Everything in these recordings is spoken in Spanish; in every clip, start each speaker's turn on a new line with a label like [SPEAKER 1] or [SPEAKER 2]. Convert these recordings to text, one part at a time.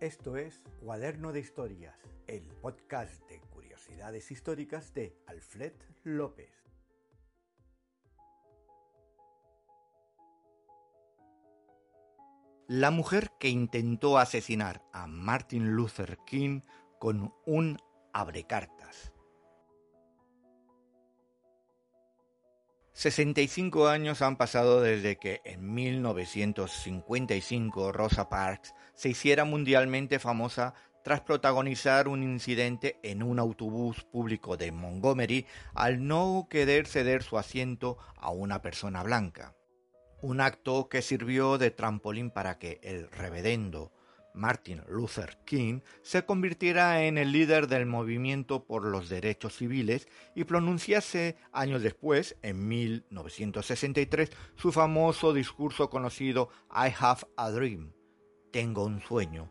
[SPEAKER 1] Esto es Cuaderno de Historias, el podcast de curiosidades históricas de Alfred López. La mujer que intentó asesinar a Martin Luther King con un abrecartas. 65 años han pasado desde que en 1955 Rosa Parks se hiciera mundialmente famosa tras protagonizar un incidente en un autobús público de Montgomery al no querer ceder su asiento a una persona blanca. Un acto que sirvió de trampolín para que el reverendo Martin Luther King se convirtiera en el líder del movimiento por los derechos civiles y pronunciase años después, en 1963, su famoso discurso conocido I Have a Dream, Tengo un sueño,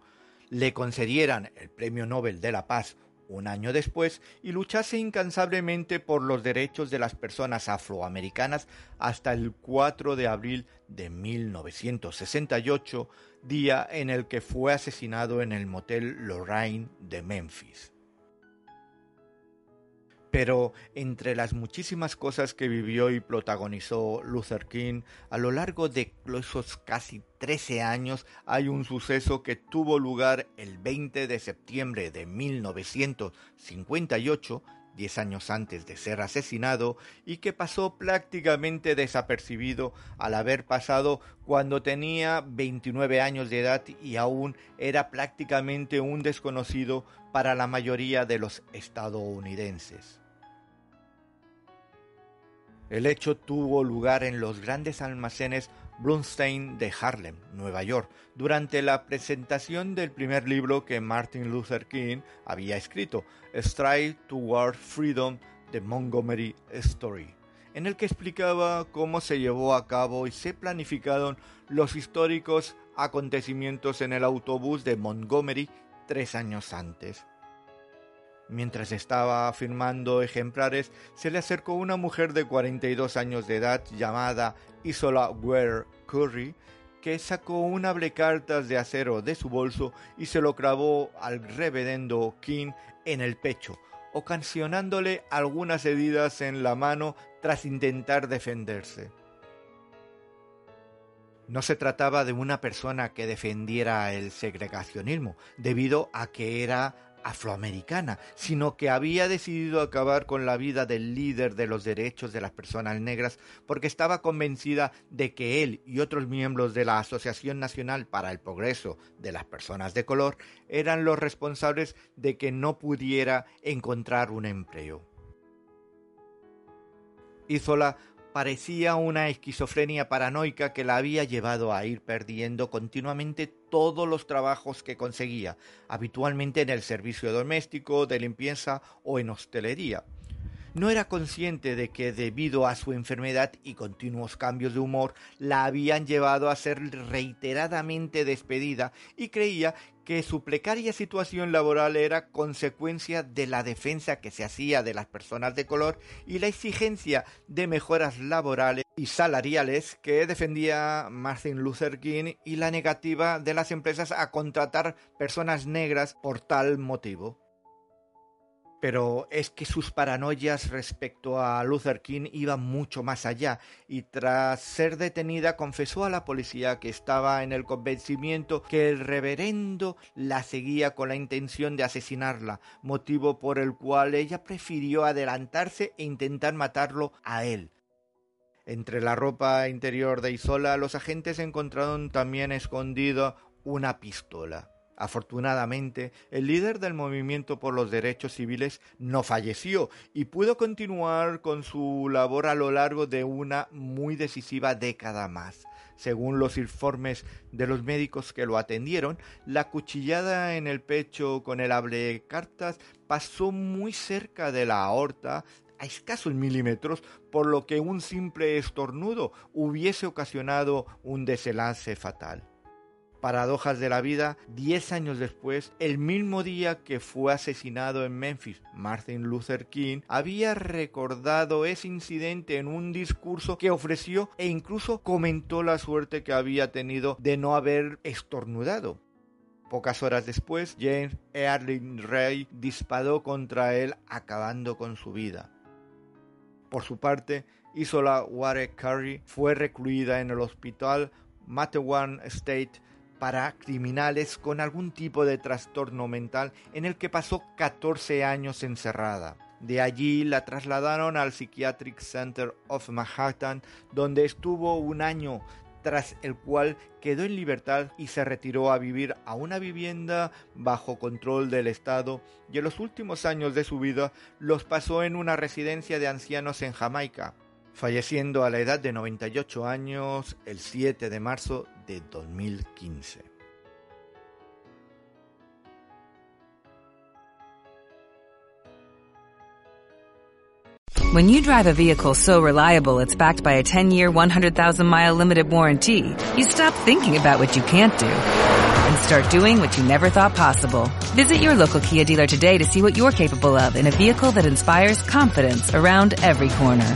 [SPEAKER 1] le concedieran el Premio Nobel de la Paz un año después y luchase incansablemente por los derechos de las personas afroamericanas hasta el 4 de abril de 1968, día en el que fue asesinado en el motel Lorraine de Memphis. Pero entre las muchísimas cosas que vivió y protagonizó Luther King, a lo largo de esos casi 13 años hay un suceso que tuvo lugar el 20 de septiembre de 1958, 10 años antes de ser asesinado, y que pasó prácticamente desapercibido al haber pasado cuando tenía 29 años de edad y aún era prácticamente un desconocido para la mayoría de los estadounidenses. El hecho tuvo lugar en los grandes almacenes Blumstein de Harlem, Nueva York, durante la presentación del primer libro que Martin Luther King había escrito, Stride Toward Freedom, The Montgomery Story, en el que explicaba cómo se llevó a cabo y se planificaron los históricos acontecimientos en el autobús de Montgomery tres años antes. Mientras estaba firmando ejemplares, se le acercó una mujer de 42 años de edad llamada Isola Ware Curry, que sacó un abrecartas de acero de su bolso y se lo clavó al reverendo King en el pecho, ocasionándole algunas heridas en la mano tras intentar defenderse. No se trataba de una persona que defendiera el segregacionismo, debido a que era afroamericana, sino que había decidido acabar con la vida del líder de los derechos de las personas negras porque estaba convencida de que él y otros miembros de la Asociación Nacional para el Progreso de las Personas de Color eran los responsables de que no pudiera encontrar un empleo. Izola parecía una esquizofrenia paranoica que la había llevado a ir perdiendo continuamente todos los trabajos que conseguía, habitualmente en el servicio doméstico, de limpieza o en hostelería. No era consciente de que debido a su enfermedad y continuos cambios de humor la habían llevado a ser reiteradamente despedida y creía que su precaria situación laboral era consecuencia de la defensa que se hacía de las personas de color y la exigencia de mejoras laborales y salariales que defendía Martin Luther King y la negativa de las empresas a contratar personas negras por tal motivo. Pero es que sus paranoias respecto a Luther King iban mucho más allá y tras ser detenida confesó a la policía que estaba en el convencimiento que el reverendo la seguía con la intención de asesinarla, motivo por el cual ella prefirió adelantarse e intentar matarlo a él. Entre la ropa interior de Isola los agentes encontraron también escondido una pistola. Afortunadamente, el líder del movimiento por los derechos civiles no falleció y pudo continuar con su labor a lo largo de una muy decisiva década más. Según los informes de los médicos que lo atendieron, la cuchillada en el pecho con el abre cartas pasó muy cerca de la aorta a escasos milímetros, por lo que un simple estornudo hubiese ocasionado un desenlace fatal paradojas de la vida, diez años después, el mismo día que fue asesinado en Memphis, Martin Luther King había recordado ese incidente en un discurso que ofreció e incluso comentó la suerte que había tenido de no haber estornudado. Pocas horas después, James Erling Ray disparó contra él acabando con su vida. Por su parte, Isola Ware Curry fue recluida en el hospital Matewan State para criminales con algún tipo de trastorno mental en el que pasó 14 años encerrada. De allí la trasladaron al Psychiatric Center of Manhattan, donde estuvo un año, tras el cual quedó en libertad y se retiró a vivir a una vivienda bajo control del Estado y en los últimos años de su vida los pasó en una residencia de ancianos en Jamaica, falleciendo a la edad de 98 años el 7 de marzo de 2015.
[SPEAKER 2] When you drive a vehicle so reliable it's backed by a 10-year, 100,000-mile limited warranty, you stop thinking about what you can't do and start doing what you never thought possible. Visit your local Kia dealer today to see what you're capable of in a vehicle that inspires confidence around every corner.